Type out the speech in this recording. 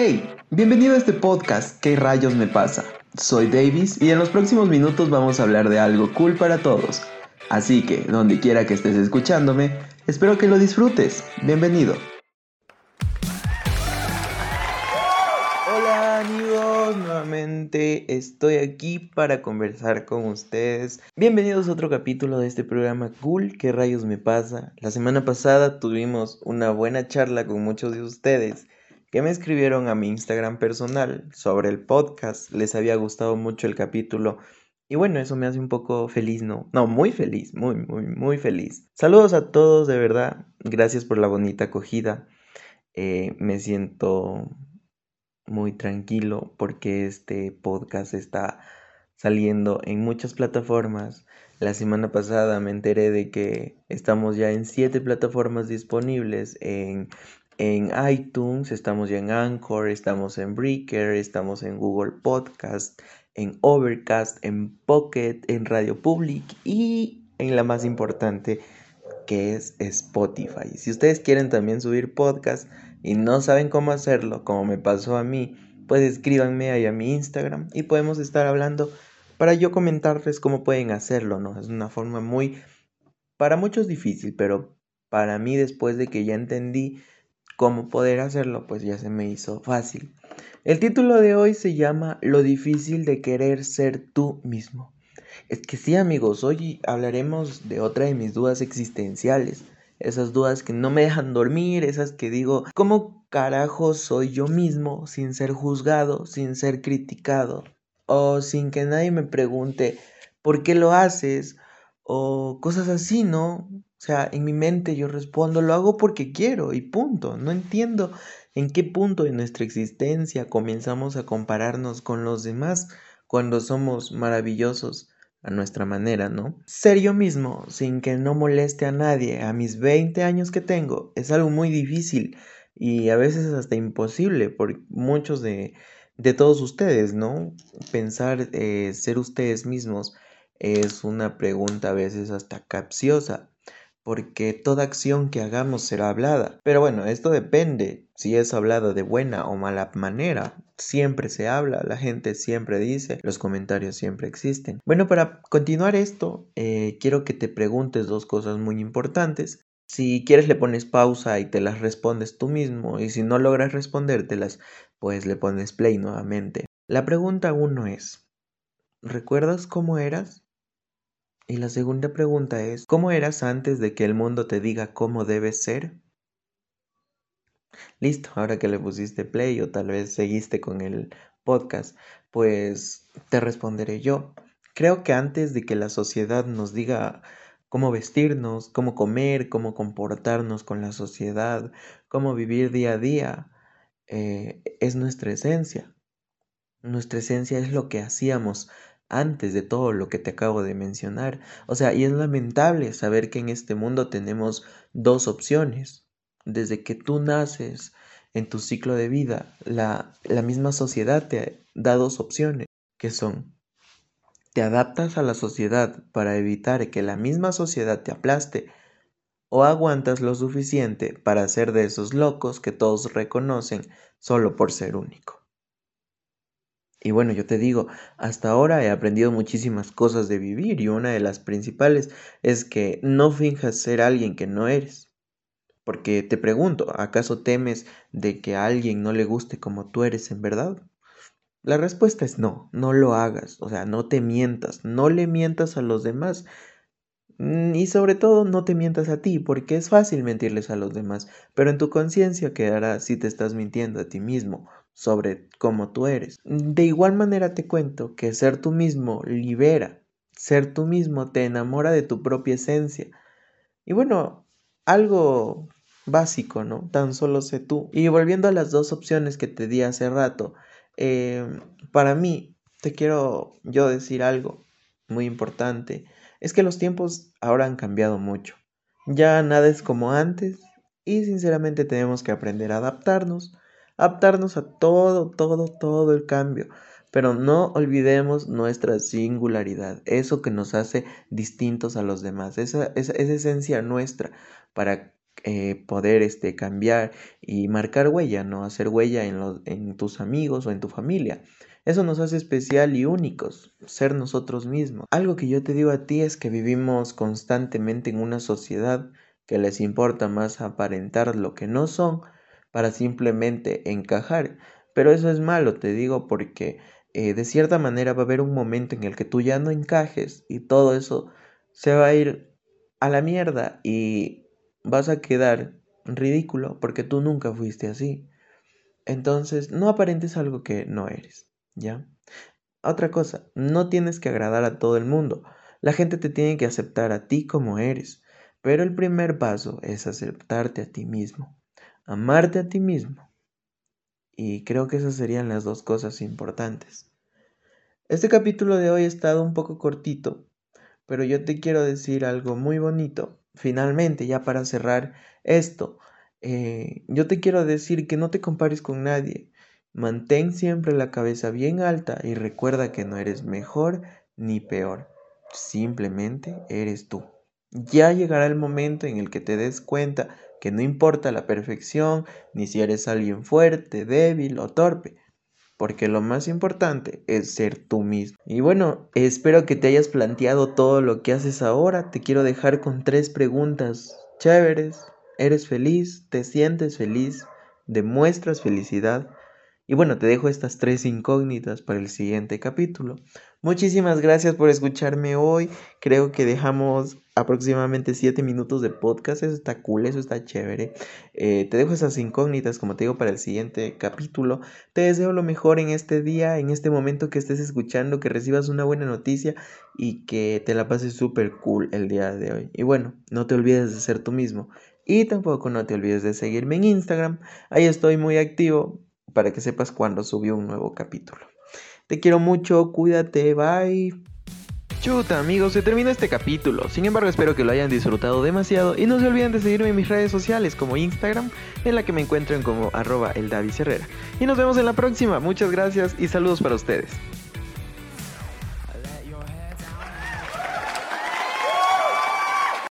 Hey, bienvenido a este podcast ¿Qué rayos me pasa? Soy Davis y en los próximos minutos vamos a hablar de algo cool para todos. Así que, donde quiera que estés escuchándome, espero que lo disfrutes. Bienvenido. Hola amigos, nuevamente estoy aquí para conversar con ustedes. Bienvenidos a otro capítulo de este programa Cool, ¿qué rayos me pasa? La semana pasada tuvimos una buena charla con muchos de ustedes que me escribieron a mi Instagram personal sobre el podcast. Les había gustado mucho el capítulo. Y bueno, eso me hace un poco feliz, ¿no? No, muy feliz, muy, muy, muy feliz. Saludos a todos, de verdad. Gracias por la bonita acogida. Eh, me siento muy tranquilo porque este podcast está saliendo en muchas plataformas. La semana pasada me enteré de que estamos ya en siete plataformas disponibles en en iTunes, estamos ya en Anchor, estamos en Breaker, estamos en Google Podcast, en Overcast, en Pocket, en Radio Public y en la más importante que es Spotify. Si ustedes quieren también subir podcast y no saben cómo hacerlo, como me pasó a mí, pues escríbanme ahí a mi Instagram y podemos estar hablando para yo comentarles cómo pueden hacerlo, ¿no? Es una forma muy, para muchos difícil, pero para mí después de que ya entendí cómo poder hacerlo, pues ya se me hizo fácil. El título de hoy se llama Lo difícil de querer ser tú mismo. Es que sí amigos, hoy hablaremos de otra de mis dudas existenciales. Esas dudas que no me dejan dormir, esas que digo, ¿cómo carajo soy yo mismo sin ser juzgado, sin ser criticado? O sin que nadie me pregunte, ¿por qué lo haces? O cosas así, ¿no? O sea, en mi mente yo respondo, lo hago porque quiero y punto. No entiendo en qué punto de nuestra existencia comenzamos a compararnos con los demás cuando somos maravillosos a nuestra manera, ¿no? Ser yo mismo sin que no moleste a nadie a mis 20 años que tengo es algo muy difícil y a veces hasta imposible por muchos de, de todos ustedes, ¿no? Pensar eh, ser ustedes mismos es una pregunta a veces hasta capciosa porque toda acción que hagamos será hablada. Pero bueno, esto depende si es hablada de buena o mala manera. Siempre se habla, la gente siempre dice, los comentarios siempre existen. Bueno, para continuar esto, eh, quiero que te preguntes dos cosas muy importantes. Si quieres le pones pausa y te las respondes tú mismo y si no logras respondértelas, pues le pones play nuevamente. La pregunta uno es, ¿recuerdas cómo eras? Y la segunda pregunta es, ¿cómo eras antes de que el mundo te diga cómo debes ser? Listo, ahora que le pusiste play o tal vez seguiste con el podcast, pues te responderé yo. Creo que antes de que la sociedad nos diga cómo vestirnos, cómo comer, cómo comportarnos con la sociedad, cómo vivir día a día, eh, es nuestra esencia. Nuestra esencia es lo que hacíamos antes de todo lo que te acabo de mencionar. O sea, y es lamentable saber que en este mundo tenemos dos opciones. Desde que tú naces en tu ciclo de vida, la, la misma sociedad te da dos opciones, que son, te adaptas a la sociedad para evitar que la misma sociedad te aplaste, o aguantas lo suficiente para ser de esos locos que todos reconocen solo por ser único. Y bueno, yo te digo, hasta ahora he aprendido muchísimas cosas de vivir y una de las principales es que no finjas ser alguien que no eres. Porque te pregunto, ¿acaso temes de que a alguien no le guste como tú eres en verdad? La respuesta es no, no lo hagas, o sea, no te mientas, no le mientas a los demás mm, y sobre todo no te mientas a ti, porque es fácil mentirles a los demás, pero en tu conciencia quedará si te estás mintiendo a ti mismo sobre cómo tú eres. De igual manera te cuento que ser tú mismo libera, ser tú mismo te enamora de tu propia esencia. Y bueno, algo básico, ¿no? Tan solo sé tú. Y volviendo a las dos opciones que te di hace rato, em, para mí, te quiero yo decir algo muy importante. Es que los tiempos ahora han cambiado mucho. Ya nada es como antes y sinceramente tenemos que aprender a adaptarnos adaptarnos a todo, todo, todo el cambio. Pero no olvidemos nuestra singularidad, eso que nos hace distintos a los demás, esa, esa, esencia nuestra para eh, poder este, cambiar y marcar huella, ¿no? Hacer huella en, en tus amigos o en tu familia. Eso nos hace especial y únicos, ser nosotros mismos. Algo que yo te digo a ti es que vivimos constantemente en una sociedad que les importa más aparentar lo que no son para simplemente encajar. Pero eso es malo, te digo, porque eh, de cierta manera va a haber un momento en el que tú ya no encajes y todo eso se va a ir a la mierda y vas a quedar ridículo porque tú nunca fuiste así. Entonces, no aparentes algo que no eres, ¿ya? Otra cosa, no tienes que agradar a todo el mundo. La gente te tiene que aceptar a ti como eres. Pero el primer paso es aceptarte a ti mismo, amarte a ti mismo. Y creo que esas serían las dos cosas importantes. Este capítulo de hoy ha estado un poco cortito, pero yo te quiero decir algo muy bonito. Finalmente, ya para cerrar esto, eh, yo te quiero decir que no te compares con nadie. Mantén siempre la cabeza bien alta y recuerda que no eres mejor ni peor. Simplemente eres tú. Ya llegará el momento en el que te des cuenta que no importa la perfección, ni si eres alguien fuerte, débil o torpe, porque lo más importante es ser tú mismo. Y bueno, espero que te hayas planteado todo lo que haces ahora. Te quiero dejar con tres preguntas chéveres. ¿Eres feliz? ¿Te sientes feliz? ¿Demuestras felicidad? Y bueno, te dejo estas tres incógnitas para el siguiente capítulo. Muchísimas gracias por escucharme hoy. Creo que dejamos aproximadamente 7 minutos de podcast. Eso está cool, eso está chévere. Eh, te dejo esas incógnitas, como te digo, para el siguiente capítulo. Te deseo lo mejor en este día, en este momento que estés escuchando, que recibas una buena noticia y que te la pases súper cool el día de hoy. Y bueno, no te olvides de ser tú mismo. Y tampoco no te olvides de seguirme en Instagram. Ahí estoy muy activo para que sepas cuando subió un nuevo capítulo. Te quiero mucho, cuídate, bye. Chuta amigos, se termina este capítulo. Sin embargo, espero que lo hayan disfrutado demasiado y no se olviden de seguirme en mis redes sociales como Instagram, en la que me encuentran como arroba el Y nos vemos en la próxima. Muchas gracias y saludos para ustedes.